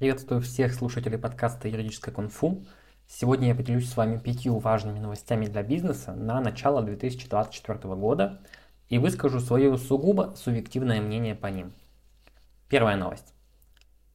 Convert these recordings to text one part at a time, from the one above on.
Приветствую всех слушателей подкаста «Юридическая кунг-фу». Сегодня я поделюсь с вами пятью важными новостями для бизнеса на начало 2024 года и выскажу свое сугубо субъективное мнение по ним. Первая новость.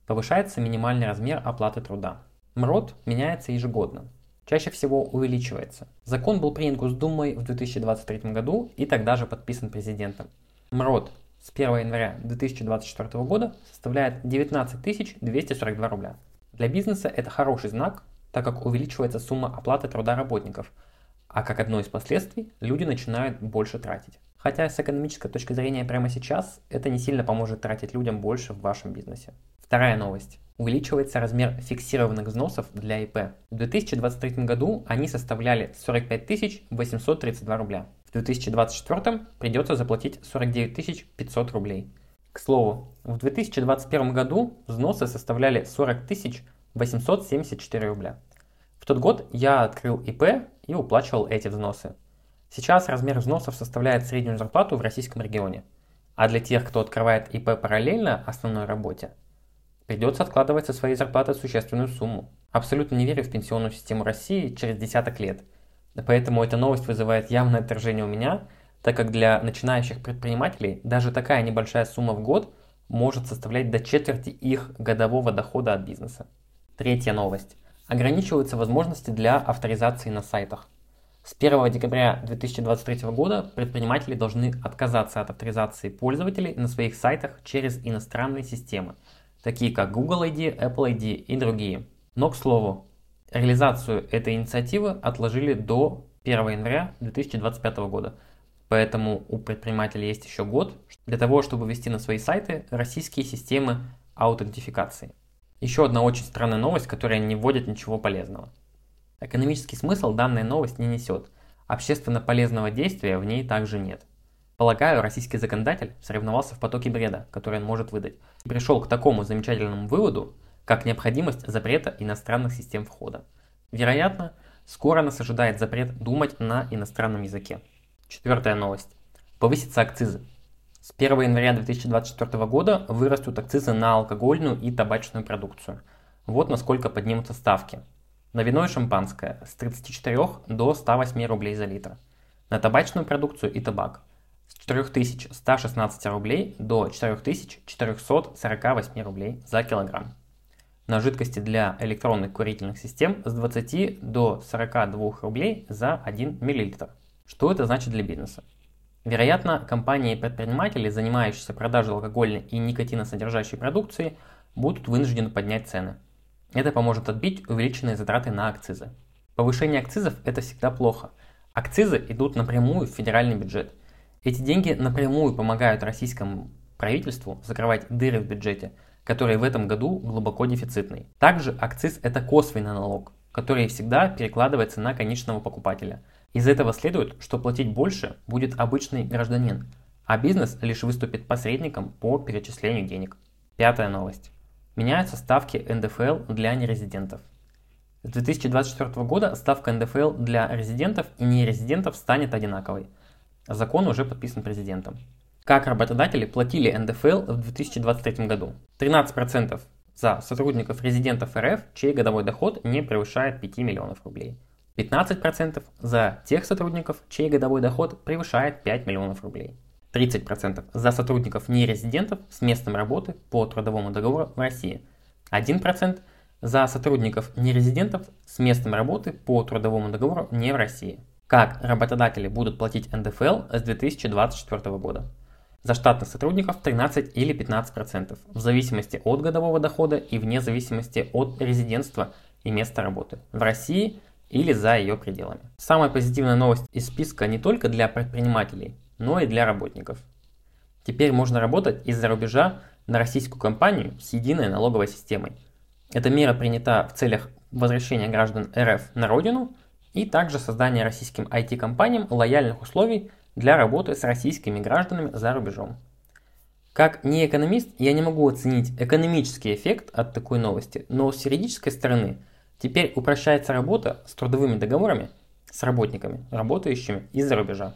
Повышается минимальный размер оплаты труда. МРОД меняется ежегодно. Чаще всего увеличивается. Закон был принят Госдумой в 2023 году и тогда же подписан президентом. МРОД с 1 января 2024 года составляет 19 242 рубля. Для бизнеса это хороший знак, так как увеличивается сумма оплаты труда работников, а как одно из последствий люди начинают больше тратить. Хотя с экономической точки зрения прямо сейчас это не сильно поможет тратить людям больше в вашем бизнесе. Вторая новость. Увеличивается размер фиксированных взносов для ИП. В 2023 году они составляли 45 832 рубля. 2024 придется заплатить 49 500 рублей. К слову, в 2021 году взносы составляли 40 874 рубля. В тот год я открыл ИП и уплачивал эти взносы. Сейчас размер взносов составляет среднюю зарплату в российском регионе. А для тех, кто открывает ИП параллельно основной работе, придется откладывать со своей зарплаты существенную сумму. Абсолютно не верю в пенсионную систему России через десяток лет – Поэтому эта новость вызывает явное отторжение у меня, так как для начинающих предпринимателей даже такая небольшая сумма в год может составлять до четверти их годового дохода от бизнеса. Третья новость. Ограничиваются возможности для авторизации на сайтах. С 1 декабря 2023 года предприниматели должны отказаться от авторизации пользователей на своих сайтах через иностранные системы, такие как Google ID, Apple ID и другие. Но, к слову, Реализацию этой инициативы отложили до 1 января 2025 года. Поэтому у предпринимателей есть еще год для того, чтобы ввести на свои сайты российские системы аутентификации. Еще одна очень странная новость, которая не вводит ничего полезного. Экономический смысл данная новость не несет. Общественно полезного действия в ней также нет. Полагаю, российский законодатель соревновался в потоке бреда, который он может выдать, и пришел к такому замечательному выводу, как необходимость запрета иностранных систем входа. Вероятно, скоро нас ожидает запрет думать на иностранном языке. Четвертая новость. Повысятся акцизы. С 1 января 2024 года вырастут акцизы на алкогольную и табачную продукцию. Вот насколько поднимутся ставки. На вино и шампанское с 34 до 108 рублей за литр. На табачную продукцию и табак с 4116 рублей до 4448 рублей за килограмм на жидкости для электронных курительных систем с 20 до 42 рублей за 1 мл. Что это значит для бизнеса? Вероятно, компании и предприниматели, занимающиеся продажей алкогольной и никотиносодержащей продукции, будут вынуждены поднять цены. Это поможет отбить увеличенные затраты на акцизы. Повышение акцизов – это всегда плохо. Акцизы идут напрямую в федеральный бюджет. Эти деньги напрямую помогают российскому правительству закрывать дыры в бюджете – который в этом году глубоко дефицитный. Также акциз это косвенный налог, который всегда перекладывается на конечного покупателя. Из этого следует, что платить больше будет обычный гражданин, а бизнес лишь выступит посредником по перечислению денег. Пятая новость. Меняются ставки НДФЛ для нерезидентов. С 2024 года ставка НДФЛ для резидентов и нерезидентов станет одинаковой. Закон уже подписан президентом. Как работодатели платили НДФЛ в 2023 году? 13% за сотрудников резидентов РФ, чей годовой доход не превышает 5 миллионов рублей. 15% за тех сотрудников, чей годовой доход превышает 5 миллионов рублей. 30% за сотрудников нерезидентов с местом работы по трудовому договору в России. 1% за сотрудников нерезидентов с местом работы по трудовому договору не в России. Как работодатели будут платить НДФЛ с 2024 года? За штатных сотрудников 13 или 15%, в зависимости от годового дохода и вне зависимости от резидентства и места работы в России или за ее пределами. Самая позитивная новость из списка не только для предпринимателей, но и для работников. Теперь можно работать из-за рубежа на российскую компанию с единой налоговой системой. Эта мера принята в целях возвращения граждан РФ на родину и также создания российским IT-компаниям лояльных условий для работы с российскими гражданами за рубежом. Как не экономист, я не могу оценить экономический эффект от такой новости, но с юридической стороны теперь упрощается работа с трудовыми договорами с работниками, работающими из-за рубежа.